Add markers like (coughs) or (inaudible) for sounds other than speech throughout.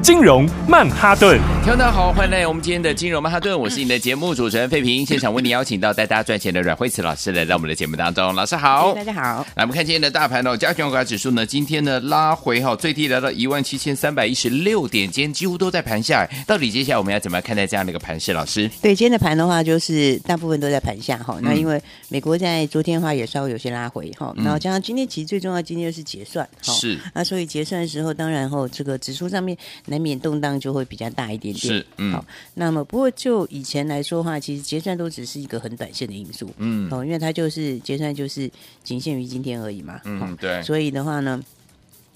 金融曼哈顿，听众大家好，欢迎来我们今天的金融曼哈顿，我是你的节目主持人费平，现场为你邀请到带大家赚钱的阮慧慈老师来到我们的节目当中，老师好，大家好。来，我们看今天的大盘哦，加权股价指数呢，今天呢拉回哈，最低来到一万七千三百一十六点，今天几乎都在盘下，到底接下来我们要怎么样看待这样的一个盘势？老师，对，今天的盘的话，就是大部分都在盘下哈，那因为美国在昨天的话也稍微有些拉回哈，然后加上今天其实最重要，今天就是结算，是，那所以结算的时候，当然后这个指数上面难免动荡就。会比较大一点点，是，嗯，好，那么不过就以前来说的话，其实结算都只是一个很短线的因素，嗯，哦，因为它就是结算就是仅限于今天而已嘛，嗯，对，所以的话呢。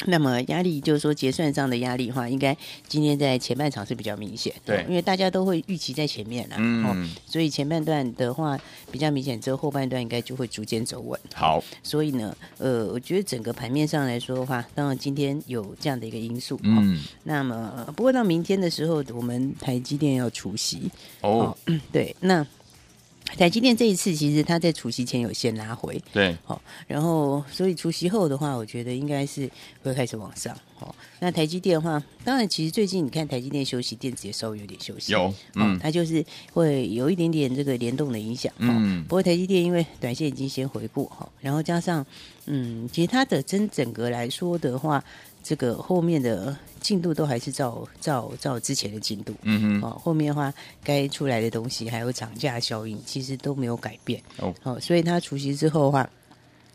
那么压力就是说结算上的压力的话，应该今天在前半场是比较明显，对，因为大家都会预期在前面了，嗯、哦，所以前半段的话比较明显，之后后半段应该就会逐渐走稳。好，所以呢，呃，我觉得整个盘面上来说的话，当然今天有这样的一个因素，嗯，哦、那么不过到明天的时候，我们台积电要除息，哦，哦，对，那。台积电这一次其实它在除夕前有先拉回，对，好，然后所以除夕后的话，我觉得应该是会开始往上，好，那台积电的话，当然其实最近你看台积电休息，电子也稍微有点休息，有，嗯，它就是会有一点点这个联动的影响，嗯，不过台积电因为短线已经先回过，哈，然后加上，嗯，其实它的真整个来说的话。这个后面的进度都还是照照照之前的进度，嗯哼，哦，后面的话该出来的东西还有涨价效应，其实都没有改变，哦，哦，所以它除夕之后的话，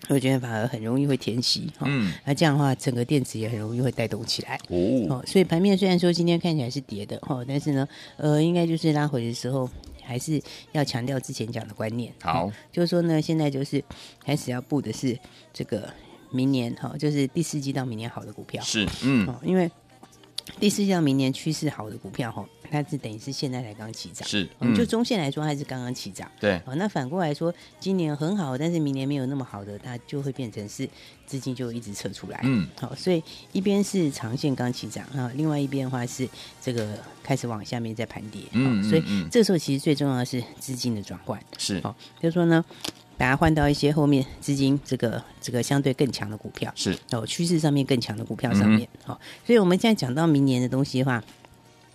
我觉得反而很容易会填息，哦、嗯，那这样的话，整个电子也很容易会带动起来，哦，哦，所以盘面虽然说今天看起来是跌的，哦，但是呢，呃，应该就是拉回的时候，还是要强调之前讲的观念，好，哦、就是说呢，现在就是开始要布的是这个。明年哈，就是第四季到明年好的股票。是，嗯，因为第四季到明年趋势好的股票哈，它是等于是现在才刚起涨，是，嗯，就中线来说它是刚刚起涨，对，哦，那反过来说，今年很好，但是明年没有那么好的，它就会变成是资金就一直撤出来，嗯，好，所以一边是长线刚起涨哈，另外一边的话是这个开始往下面在盘跌，嗯，所以这时候其实最重要的是资金的转换，是，好，就是说呢。把它换到一些后面资金这个这个相对更强的股票，是哦，趋势上面更强的股票上面，好、嗯，所以我们现在讲到明年的东西的话。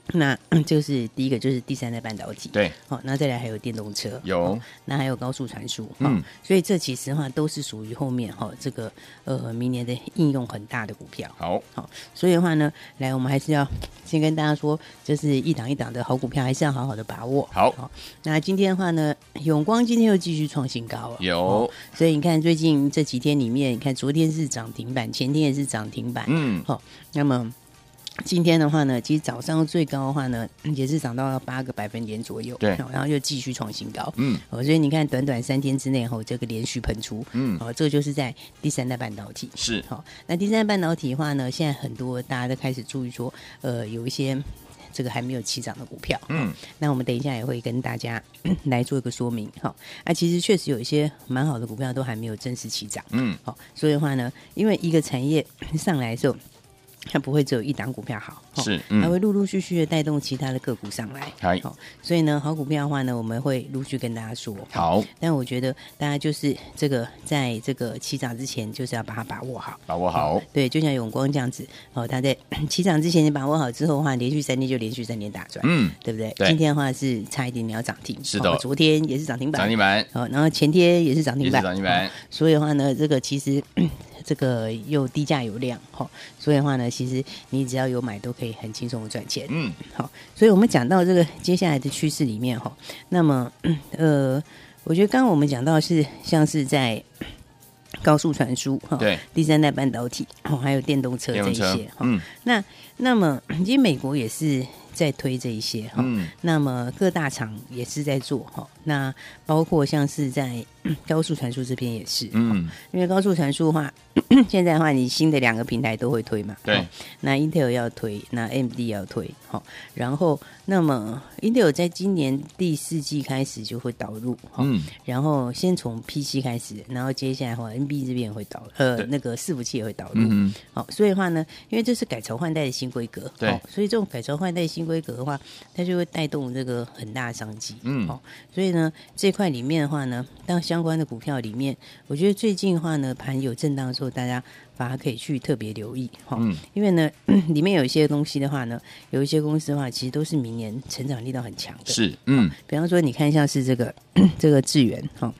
那就是第一个，就是第三代半导体，对，好，那再来还有电动车，有，那还有高速传输，嗯，所以这其实的话都是属于后面哈，这个呃明年的应用很大的股票，好，好，所以的话呢，来我们还是要先跟大家说，就是一档一档的好股票，还是要好好的把握，好，好，那今天的话呢，永光今天又继续创新高了，有，所以你看最近这几天里面，你看昨天是涨停板，前天也是涨停板，嗯，好，那么。今天的话呢，其实早上最高的话呢，也是涨到了八个百分点左右，对，然后又继续创新高，嗯，哦所以你看，短短三天之内后，这个连续喷出，嗯，哦，这个就是在第三代半导体，是，好，那第三代半导体的话呢，现在很多大家都开始注意说，呃，有一些这个还没有起涨的股票，嗯，那我们等一下也会跟大家 (coughs) 来做一个说明，哈，那其实确实有一些蛮好的股票都还没有正式起涨，嗯，好，所以的话呢，因为一个产业上来的时候。它不会只有一档股票好，是，它、嗯、会陆陆续续的带动其他的个股上来，好，所以呢，好股票的话呢，我们会陆续跟大家说，好。但我觉得大家就是这个，在这个起涨之前，就是要把它把握好，把握好，对，就像永光这样子，哦，他在 (clears throat) 起涨之前你把握好之后的话，连续三天就连续三天大赚，嗯，对不对？对。今天的话是差一点你要涨停，是的，昨天也是涨停板，涨停板，好，然后前天也是涨停板，涨停板，所以的话呢，这个其实。这个又低价有量哈，所以的话呢，其实你只要有买都可以很轻松的赚钱。嗯，好，所以我们讲到这个接下来的趋势里面哈，那么呃，我觉得刚刚我们讲到是像是在 (coughs) 高速传输哈，对，第三代半导体，还有电动车这一些哈，嗯，那那么其实美国也是在推这一些哈。嗯，那么各大厂也是在做哈。那包括像是在 (clears throat) 高速传输这边也是，嗯，因为高速传输的话，(clears throat) 现在的话你新的两个平台都会推嘛。对。那 Intel 要推，那 AMD 要推，好，然后那么 Intel 在今年第四季开始就会导入，嗯，然后先从 PC 开始，然后接下来的话 NB 这边也会导，呃，那个伺服器也会导入，嗯，好，所以的话呢，因为这是改朝换代的新规格，对，所以这种改朝换代新规格的话，它就会带动这个很大的商机，嗯，好，所以呢，这块里面的话呢，当相关的股票里面，我觉得最近的话呢，盘有震荡的时候，大家。反而可以去特别留意哈，嗯，因为呢，(clears throat) 里面有一些东西的话呢，有一些公司的话，其实都是明年成长力道很强的，是，嗯，比方说你看一下是这个 (clears throat) 这个智源哈，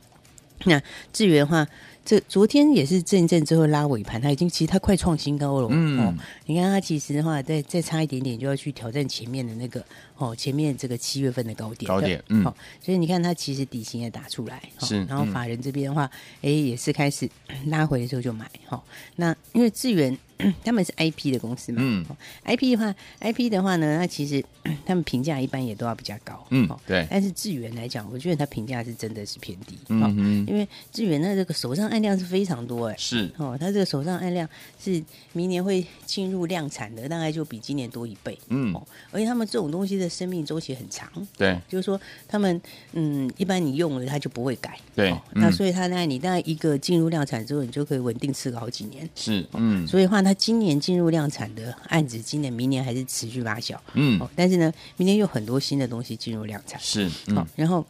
那智源的话。这昨天也是震震之后拉尾盘，它已经其实它快创新高了。嗯，哦，你看它其实的话，再再差一点点就要去挑战前面的那个哦，前面这个七月份的高点。高点，嗯，哦，所以你看它其实底薪也打出来。是，然后法人这边的话，哎，也是开始拉回的时候就买。哈，那因为智原。(clears throat) 他们是 IP 的公司嘛？嗯，IP 的话，IP 的话呢，那其实 (clears throat) 他们评价一般也都要比较高。嗯，对。但是智源来讲，我觉得他评价是真的是偏低。嗯嗯。因为智源那这个手上案量是非常多哎。是。哦，他这个手上案量是明年会进入量产的，大概就比今年多一倍。嗯。哦，而且他们这种东西的生命周期很长。对。就是说，他们嗯，一般你用了它就不会改。对。那所以他那你大概一个进入量产之后，你就可以稳定吃个好几年。是。嗯。所以的话，它。今年进入量产的案子，今年、明年还是持续发酵。嗯，但是呢，明年有很多新的东西进入量产。是，嗯、好，然后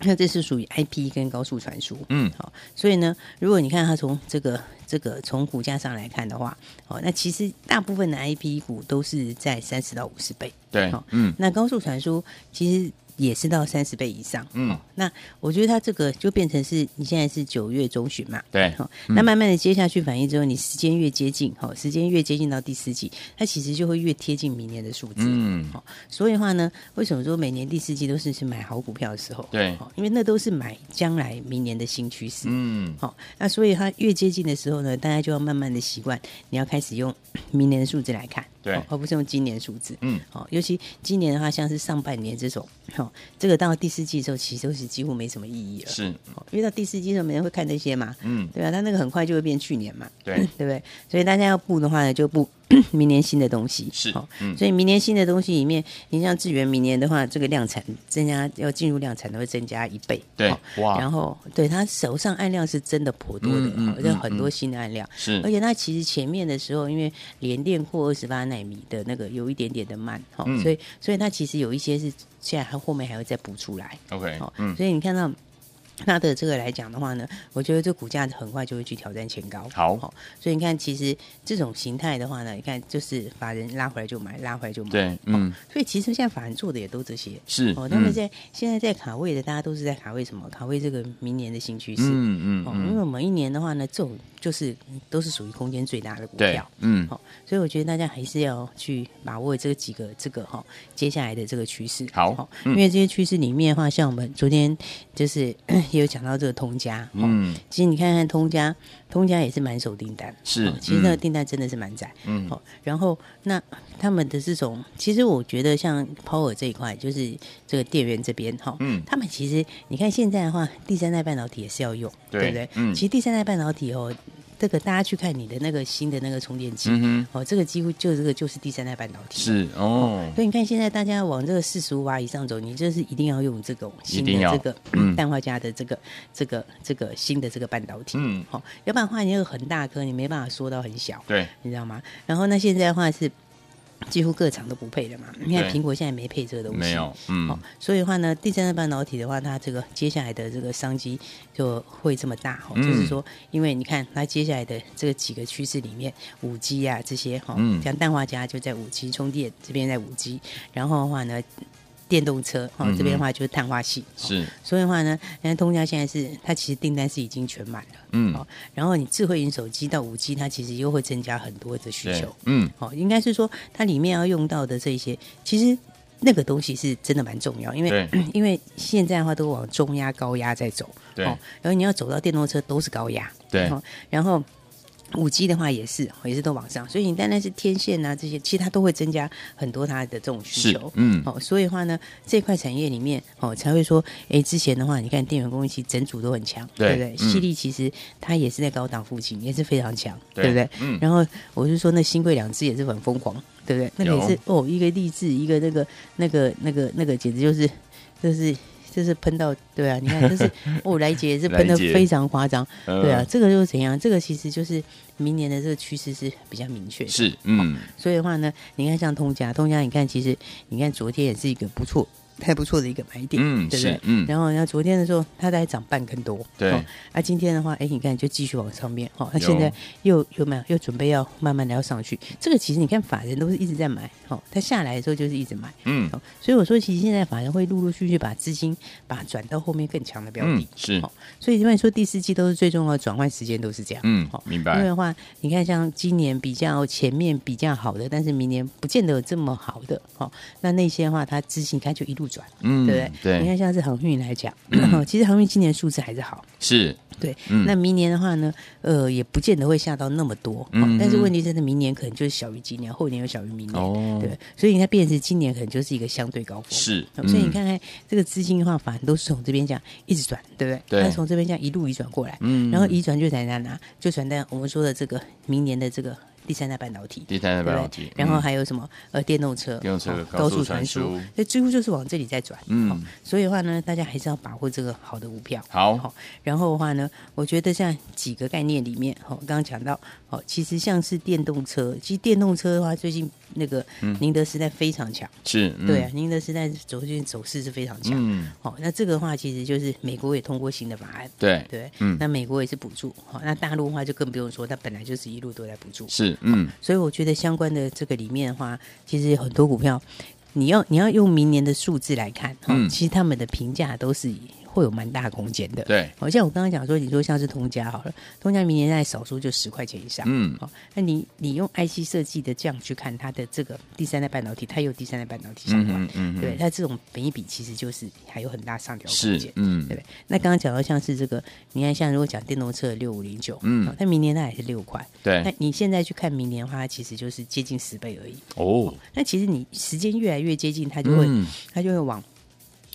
那这是属于 IP 跟高速传输。嗯，好，所以呢，如果你看它从这个这个从股价上来看的话，哦，那其实大部分的 IP 股都是在三十到五十倍。对，好，嗯，那高速传输其实。也是到三十倍以上，嗯，那我觉得它这个就变成是你现在是九月中旬嘛，对，好，那慢慢的接下去反应之后，你时间越接近，好，时间越接近到第四季，它其实就会越贴近明年的数字，嗯，好，所以的话呢，为什么说每年第四季都是是买好股票的时候？对，因为那都是买将来明年的新趋势，嗯，好，那所以它越接近的时候呢，大家就要慢慢的习惯，你要开始用明年的数字来看。对，而不是用今年数字。嗯，好，尤其今年的话，像是上半年这种，好，这个到第四季的时候，其实都是几乎没什么意义了。是，因为到第四季的时候，没人会看这些嘛。嗯，对啊，它那个很快就会变去年嘛。对，(laughs) 对不对？所以大家要布的话呢，就布。(clears throat) 明年新的东西是，嗯，所以明年新的东西里面，你像智源明年的话，这个量产增加要进入量产都会增加一倍，对，哇，然后对他手上按量是真的颇多的，而且很多新的按量。是，而且他其实前面的时候，因为联电过二十八纳米的那个有一点点的慢，哈，所以所以他其实有一些是现在他后面还会再补出来，OK，好，嗯，所以你看到。它的这个来讲的话呢，我觉得这股价很快就会去挑战前高。好，所以你看，其实这种形态的话呢，你看就是法人拉回来就买，拉回来就买。对，嗯。所以其实现在法人做的也都这些。是。哦，他们在现在在卡位的，大家都是在卡位什么？卡位这个明年的新趋势。嗯嗯。哦，因为我们一年的话呢，这种就是都是属于空间最大的股票。嗯。好，所以我觉得大家还是要去把握这几个这个哈接下来的这个趋势。好。因为这些趋势里面的话，像我们昨天就是。也有讲到这个通家，嗯，其实你看看通家，通家也是满手订单，是，哦、其实那个订单真的是蛮窄，嗯，好、哦，然后那他们的这种，其实我觉得像 Power 这一块，就是这个电源这边，哈、哦，嗯，他们其实你看现在的话，第三代半导体也是要用，对，对不对？嗯，其实第三代半导体哦。这个大家去看你的那个新的那个充电器，哦，这个几乎就这个就是第三代半导体，是哦，哦。所以你看现在大家往这个四十五瓦以上走，你就是一定要用这个新的这个 (clears throat) 氮化镓的这个这个这个新的这个半导体，嗯，好、哦，要不然的话你那个很大颗，你没办法缩到很小，对，你知道吗？然后那现在的话是。几乎各厂都不配的嘛，你看苹果现在没配这个东西，没有，嗯，哦，所以的话呢，第三代半导体的话，它这个接下来的这个商机就会这么大，哈、嗯，就是说，因为你看它接下来的这个几个趋势里面，五 G 啊这些，哈，嗯，像氮化镓就在五 G 充电这边在五 G，然后的话呢。电动车哦，这边的话就是碳化矽，是，所以的话呢，人家通家现在是它其实订单是已经全满了，嗯，好，然后你智慧型手机到五 G，它其实又会增加很多的需求，嗯，好，应该是说它里面要用到的这些，其实那个东西是真的蛮重要，因为 (clears throat) 因为现在的话都往中压高压在走，对，然后你要走到电动车都是高压，对，然后。五 G 的话也是，也是都往上，所以你单单是天线啊这些，其实它都会增加很多它的这种需求，嗯，哦，所以的话呢，这块产业里面哦才会说，哎，之前的话，你看电源供应器整组都很强，对，对不对？矽、嗯、力其实它也是在高档附近，也是非常强，对，对不对？嗯，然后我就说，那新贵两只也是很疯狂，对不对？那个也是哦，一个励志，一个那个那个那个那个，简直就是就是。就是喷到对啊，你看，这是 (laughs) 哦，来杰也是喷的非常夸张，对啊，这个又是怎样？这个其实就是明年的这个趋势是比较明确，是嗯，所以的话呢，你看像通家，通家，你看其实你看昨天也是一个不错。还不错的一个买点，嗯，对不对？嗯，然后那昨天的时候，它在涨半更多，对。哦、啊，今天的话，哎，你看就继续往上面，哦，那现在又又没有又准备要慢慢的要上去？这个其实你看法人都是一直在买，哦，它下来的时候就是一直买，嗯、哦。所以我说，其实现在法人会陆陆续续把资金把它转到后面更强的标的，嗯、是、哦。所以因为说第四季都是最重要的转换时间，都是这样，嗯，好、哦，明白。因为的话，你看像今年比较前面比较好的，但是明年不见得有这么好的，哦，那那些的话，它资金它就一路转，嗯，对不对？对，你看像是航运来讲，(clears throat) 嗯、其实航运今年数字还是好，是。对，嗯、那明年的话呢，呃，也不见得会下到那么多，嗯、但是问题是，明年可能就是小于今年，后年又小于明年，哦、对，所以你看，变成今年可能就是一个相对高峰，是，所以你看看这个资金的话，反正都是从这边这样一直转，对不对？对，它从这边这样一路移转过来，嗯，然后移转就在哪哪，就转到我们说的这个明年的这个。第三代半导体，第三代半导体，然后还有什么？呃，电动车，电动车高速传输，所以几乎就是往这里在转。嗯，所以的话呢，大家还是要把握这个好的股票。好，然后的话呢，我觉得像几个概念里面，哦，刚刚讲到，哦，其实像是电动车，其实电动车的话，最近那个宁德时代非常强，是，对啊，宁德时代走最近走势是非常强。嗯，好，那这个的话，其实就是美国也通过新的法案，对对，嗯，那美国也是补助，好，那大陆的话就更不用说，它本来就是一路都在补助，是，嗯，所以我。觉得相关的这个里面的话，其实很多股票，你要你要用明年的数字来看，嗯，其实他们的评价都是以。会有蛮大空间的，对，好像我刚刚讲说，你说像是通家好了，通家明年在少说就十块钱以上，嗯，好，那你你用 IC 设计的这样去看它的这个第三代半导体，它有第三代半导体相关，嗯，对，它这种本一比其实就是还有很大上调空间，嗯，对不对？那刚刚讲到像是这个，你看像如果讲电动车六五零九，嗯，那明年它也是六块，对，那你现在去看明年的话，它其实就是接近十倍而已，哦，那其实你时间越来越接近，它就会它就会往。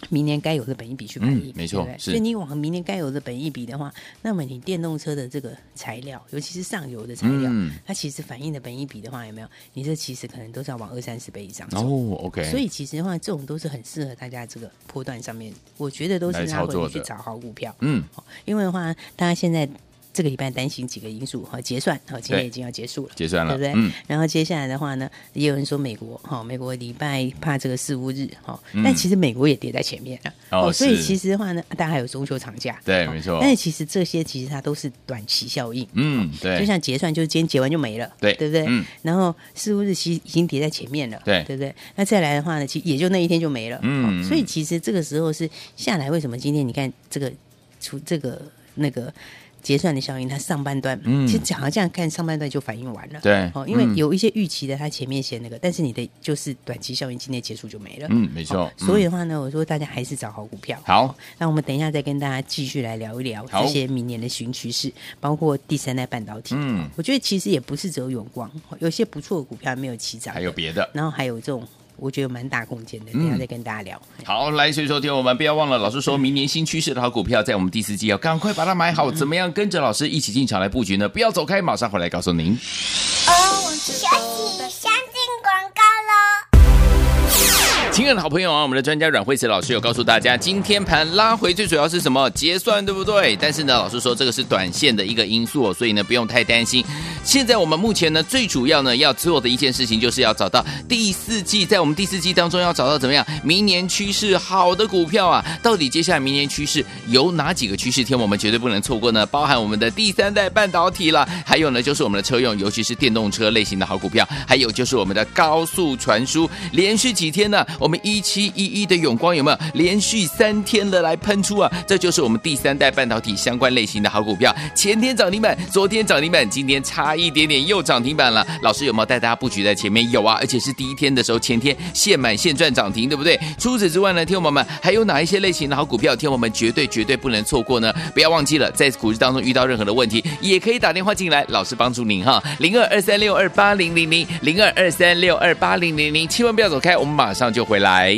明年该有的本益比去反映，没错，所以你往明年该有的本益比的话，那么你电动车的这个材料，尤其是上游的材料，它其实反映的本益比的话，有没有？你这其实可能都是要往二三十倍以上哦。OK，所以其实的话，这种都是很适合大家这个波段上面，我觉得都是拉回去找好股票。嗯，因为的话，大家现在。这个礼拜担心几个因素哈，结算哈，今天已经要结束了，结算了，对不对？嗯。然后接下来的话呢，也有人说美国哈，美国礼拜怕这个四五日哈，但其实美国也跌在前面了哦，所以其实的话呢，大家还有中秋长假，对，没错。但是其实这些其实它都是短期效应，嗯，对。就像结算，就是今天结完就没了，对，对不对？嗯。然后四五日其实已经跌在前面了，对，对不对？那再来的话呢，其实也就那一天就没了，嗯。所以其实这个时候是下来，为什么今天你看这个出这个那个。结算的效应，它上半段，嗯，其实好像这样看，上半段就反应完了，对，哦，因为有一些预期的，它前面写那个，但是你的就是短期效应，今天结束就没了，嗯，没错。所以的话呢，我说大家还是找好股票。好，那我们等一下再跟大家继续来聊一聊这些明年的新趋势，包括第三代半导体。嗯，我觉得其实也不是只有永光，有些不错的股票还没有起涨，还有别的，然后还有这种。我觉得蛮大空间的，等下再跟大家聊。嗯、好，来，所以说听我们不要忘了，老师说明年新趋势的好股票，在我们第四季要赶快把它买好。怎么样跟着老师一起进场来布局呢？不要走开，马上回来告诉您。亲爱的好朋友啊，我们的专家阮慧慈老师有告诉大家，今天盘拉回最主要是什么？结算对不对？但是呢，老师说这个是短线的一个因素，所以呢不用太担心。现在我们目前呢最主要呢要做的一件事情，就是要找到第四季，在我们第四季当中要找到怎么样明年趋势好的股票啊？到底接下来明年趋势有哪几个趋势天我们绝对不能错过呢？包含我们的第三代半导体了，还有呢就是我们的车用，尤其是电动车类型的好股票，还有就是我们的高速传输，连续几天呢。我们一七一一的永光有没有连续三天的来喷出啊？这就是我们第三代半导体相关类型的好股票。前天涨停板，昨天涨停板，今天差一点点又涨停板了。老师有没有带大家布局在前面？有啊，而且是第一天的时候，前天现买现赚涨停，对不对？除此之外呢，听我们还有哪一些类型的好股票？听我们绝对绝对不能错过呢！不要忘记了，在股市当中遇到任何的问题，也可以打电话进来，老师帮助您哈，零二二三六二八零零零零二二三六二八零零零，千万不要走开，我们马上就回来。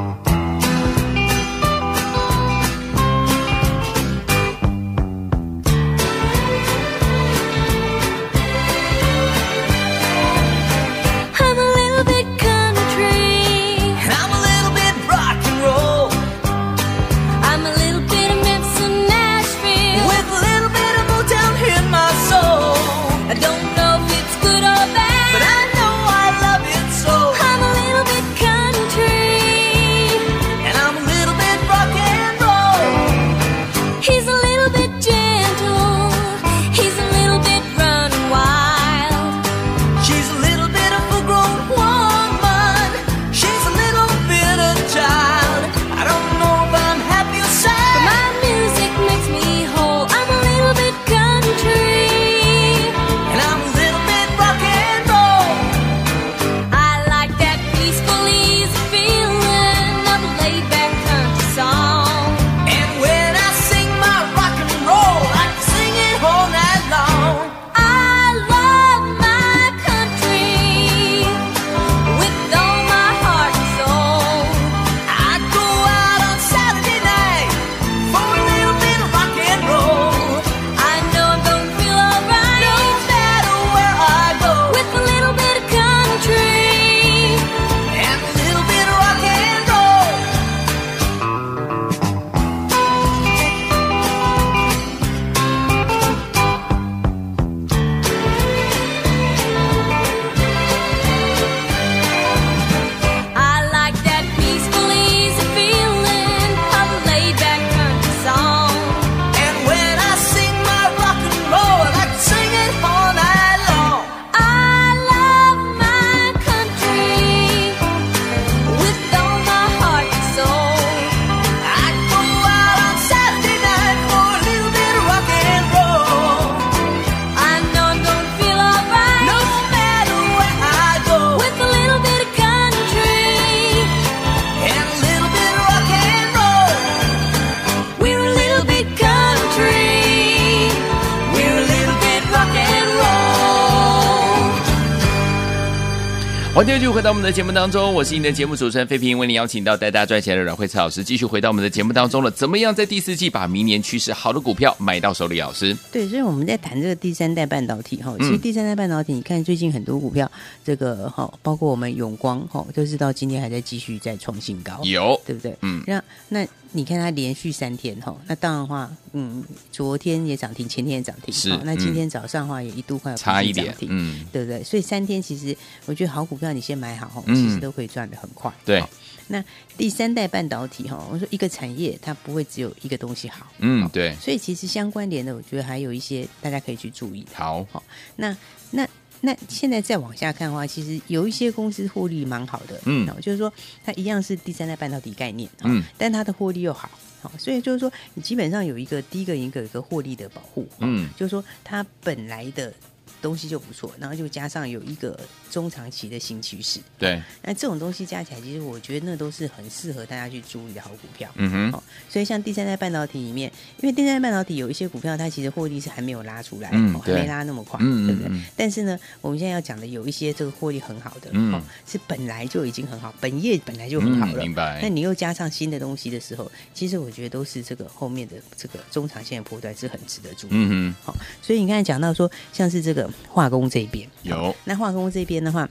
欢迎继续回到我们的节目当中，我是你的节目主持人费平，为您邀请到带大家赚钱的阮慧慈老师，继续回到我们的节目当中了。怎么样在第四季把明年趋势好的股票买到手里？老师，对，所以我们在谈这个第三代半导体哈，其实第三代半导体，你看最近很多股票，这个哈，包括我们永光哈，都是到今天还在继续在创新高，有，对不对？嗯，那那你看它连续三天哈，那当然的话，嗯，昨天也涨停，前天也涨停，是。那今天早上的话也一度快要差一点，嗯，对不对？所以三天其实我觉得好股票你先买好哈，其实都可以赚的很快。对。那第三代半导体哈，我说一个产业它不会只有一个东西好，嗯，对。所以其实相关联的，我觉得还有一些大家可以去注意。好，好，那那。那现在再往下看的话，其实有一些公司获利蛮好的，嗯，就是说它一样是第三代半导体概念，嗯，但它的获利又好，好，所以就是说你基本上有一个第一个一个有一个获利的保护，嗯，就是说它本来的。东西就不错，然后就加上有一个中长期的新趋势。对，那这种东西加起来，其实我觉得那都是很适合大家去注意的好股票。嗯哼。哦，所以像第三代半导体里面，因为第三代半导体有一些股票，它其实获利是还没有拉出来，嗯，还没拉那么快，嗯，对不对？但是呢，我们现在要讲的有一些这个获利很好的，嗯，是本来就已经很好，本业本来就很好了，明白。那你又加上新的东西的时候，其实我觉得都是这个后面的这个中长线的波段是很值得注意。嗯哼。好，所以你刚才讲到说，像是这个化工这边。有，那化工这边的话，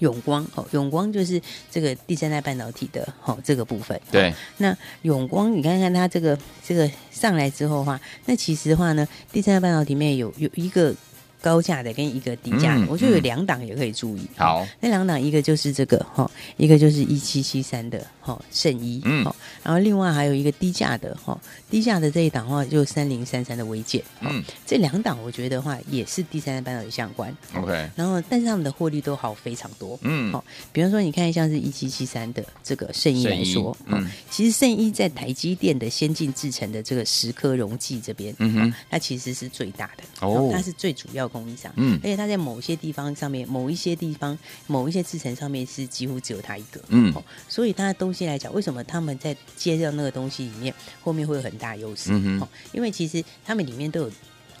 永光哦，永光就是这个第三代半导体的哦，这个部分。对，那永光，你看看它这个这个上来之后的话，那其实的话呢，第三代半导体里面有有一个。高价的跟一个低价的，嗯、我觉得有两档也可以注意。好，那两档一个就是这个哈，一个就是一七七三的哈圣衣，嗯，然后另外还有一个低价的哈，低价的这一档的话就三零三三的微健，嗯，这两档我觉得话也是第三代半导体相关。OK，然后但是他们的获利都好非常多，嗯，好，比方说你看像是一七七三的这个圣衣来说，嗯，其实圣衣在台积电的先进制程的这个蚀刻容积这边，嗯哼，它其实是最大的，哦，它是最主要。供应商，嗯，而且它在某些地方上面，某一些地方，某一些制成上面是几乎只有它一个，嗯，所以它的东西来讲，为什么他们在接到那个东西里面，后面会有很大优势？嗯哦，因为其实他们里面都有。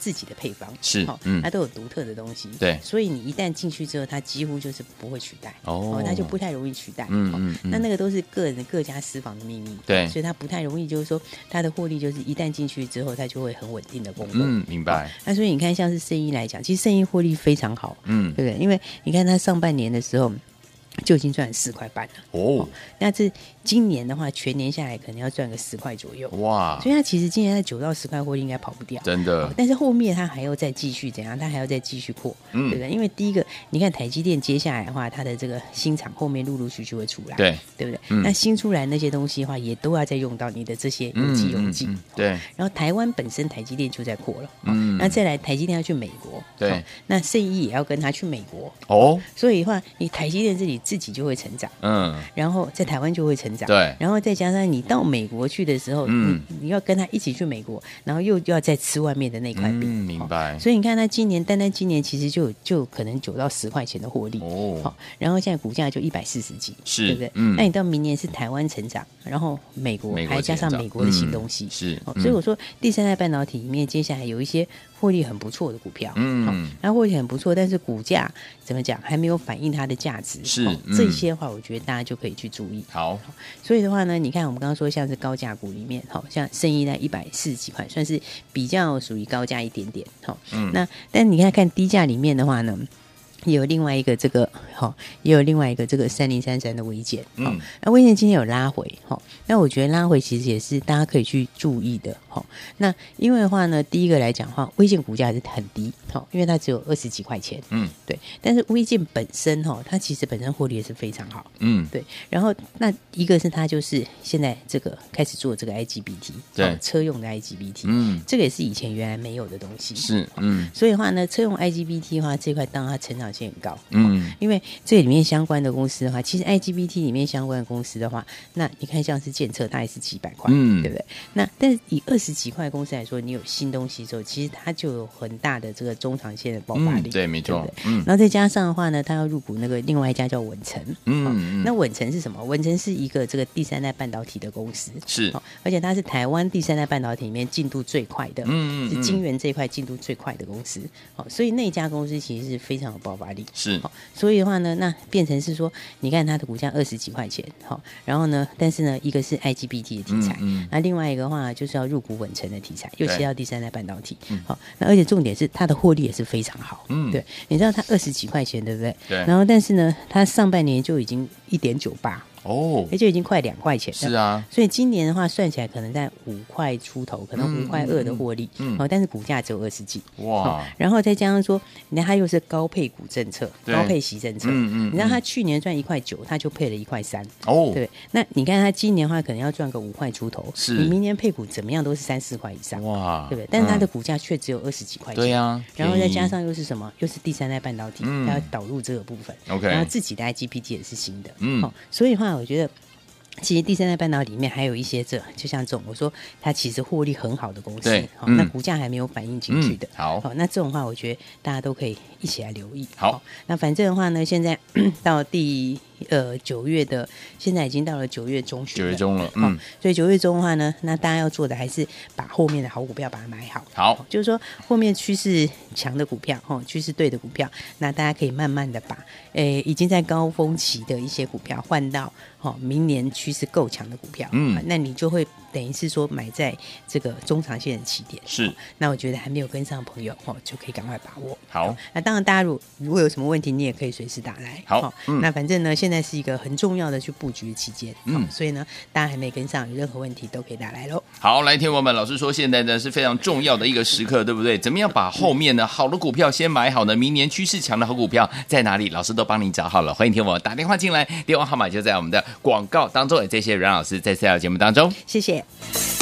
自己的配方。是，嗯，它都有独特的东西，对，所以你一旦进去之后，它几乎就是不会取代，哦，它就不太容易取代，嗯嗯，那那个都是个人各家私房的秘密，对，所以它不太容易，就是说它的获利就是一旦进去之后，它就会很稳定的工作，嗯，明白。那所以你看，像是圣一来讲，其实圣一获利非常好，嗯，对不对？因为你看它上半年的时候。就已经赚了四块半了。哦，那这今年的话，全年下来可能要赚个十块左右。哇！所以它其实今年在九到十块获利应该跑不掉，真的。但是后面它还要再继续怎样？它还要再继续扩，嗯，对不对？因为第一个，你看台积电接下来的话，它的这个新厂后面陆陆续续会出来，对，对不对？那新出来那些东西的话，也都要再用到你的这些有机溶剂，对。然后台湾本身台积电就在扩了，嗯，那再来台积电要去美国，对，那圣意也要跟他去美国。哦，所以的话，你台积电这里自己就会成长。嗯，然后在台湾就会成长，对，然后再加上你到美国去的时候，嗯，你要跟他一起去美国，然后又要再吃外面的那块饼，明白？所以你看他今年单单今年其实就就可能九到十块钱的获利。哦，好，然后现在股价就一百四十几，是，对不对？嗯，那你到明年是台湾成长，然后美国还加上美国的新东西，是，所以我说第三代半导体里面接下来有一些。获利很不错的股票，嗯，那获利很不错，但是股价怎么讲还没有反映它的价值，是这些的话，我觉得大家就可以去注意。好，所以的话呢，你看我们刚刚说像是高价股里面，好像生意在一百四十几块，算是比较属于高价一点点，好，嗯，那但你看看低价里面的话呢？也有另外一个这个好，也有另外一个这个三零三三的微减，嗯，那微减今天有拉回哈，那我觉得拉回其实也是大家可以去注意的哈。那因为的话呢，第一个来讲的话，微信股价是很低哈，因为它只有二十几块钱，嗯，对。但是微信本身哈，它其实本身获利也是非常好，嗯，对。然后那一个是它就是现在这个开始做这个 IGBT，对，车用的 IGBT，嗯，这个也是以前原来没有的东西，是，嗯。所以的话呢，车用 IGBT 的话，这块当它成长性。很高，嗯，因为这里面相关的公司的话，其实 IGBT 里面相关的公司的话，那你看像是建测，它也是几百块，嗯，对不对？那但是以二十几块公司来说，你有新东西之后，其实它就有很大的这个中长线的爆发力，嗯、对，没错，对对嗯，然后再加上的话呢，它要入股那个另外一家叫稳成，嗯，嗯，那稳成是什么？稳成是一个这个第三代半导体的公司，是，而且它是台湾第三代半导体里面进度最快的，嗯，是晶圆这一块进度最快的公司，好，所以那家公司其实是非常有爆发力。是，所以的话呢，那变成是说，你看它的股价二十几块钱，好，然后呢，但是呢，一个是 IGBT 的题材，嗯，那另外一个话就是要入股稳成的题材，又切到第三代半导体，好，那而且重点是它的获利也是非常好，嗯，对，你知道它二十几块钱，对不对？对，然后但是呢，它上半年就已经一点九八。哦，也就已经快两块钱了。是啊，所以今年的话算起来可能在五块出头，可能五块二的获利，嗯，哦，但是股价只有二十几，哇，然后再加上说，你看它又是高配股政策，高配息政策，嗯嗯，你知道它去年赚一块九，它就配了一块三，哦，对，那你看它今年的话可能要赚个五块出头，是，你明年配股怎么样都是三四块以上，哇，对不对？但是它的股价却只有二十几块钱，对呀，然后再加上又是什么？又是第三代半导体，它要导入这个部分，OK，然后自己的 IGPT 也是新的，嗯，所以的话我觉得。其实第三代半导体里面还有一些这，就像这种我说它其实获利很好的公司，好，那股价还没有反映进去的，好，好，那这种话我觉得大家都可以一起来留意。好，那反正的话呢，现在 (clears throat) 到第。呃，九月的现在已经到了九月中旬，九月中了，嗯，所以九月中的话呢，那大家要做的还是把后面的好股票把它买好，好，就是说后面趋势强的股票，哦，趋势对的股票，那大家可以慢慢的把，诶，已经在高峰期的一些股票换到，哦，明年趋势够强的股票，嗯，那你就会。等于是说买在这个中长线的起点是，那我觉得还没有跟上的朋友哦，就可以赶快把握。好，那当然大家如果如果有什么问题，你也可以随时打来。好，嗯、那反正呢，现在是一个很重要的去布局的期间，嗯，所以呢，大家还没跟上，有任何问题都可以打来喽。好，来听我们老师说，现在呢是非常重要的一个时刻，对不对？怎么样把后面呢好的股票先买好呢？明年趋势强的好股票在哪里？老师都帮你找好了。欢迎听我打电话进来，电话号码就在我们的广告当中。也谢谢阮老师在这条节目当中，谢谢。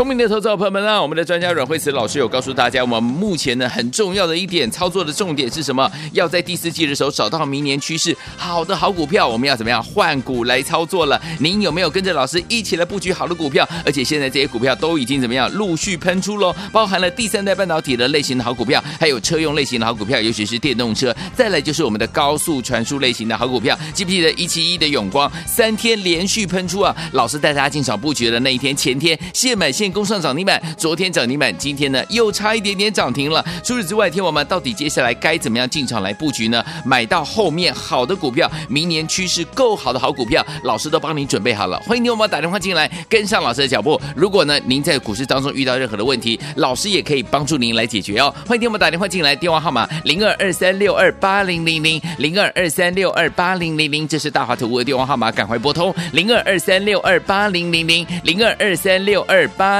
聪明的投资者朋友们啊，我们的专家阮慧慈老师有告诉大家，我们目前呢很重要的一点操作的重点是什么？要在第四季的时候找到明年趋势好的好股票，我们要怎么样换股来操作了？您有没有跟着老师一起来布局好的股票？而且现在这些股票都已经怎么样陆续喷出喽？包含了第三代半导体的类型的好股票，还有车用类型的好股票，尤其是电动车。再来就是我们的高速传输类型的好股票，记不记得一七一的永光三天连续喷出啊？老师带大家进场布局的那一天，前天现买现攻上涨停板，昨天涨停板，今天呢又差一点点涨停了。除此之外，天王们到底接下来该怎么样进场来布局呢？买到后面好的股票，明年趋势够好的好股票，老师都帮您准备好了。欢迎天王们打电话进来，跟上老师的脚步。如果呢您在股市当中遇到任何的问题，老师也可以帮助您来解决哦。欢迎天王们打电话进来，电话号码零二二三六二八零零零零二二三六二八零零零，这是大华投顾的电话号码，赶快拨通零二二三六二八零零零零二二三六二八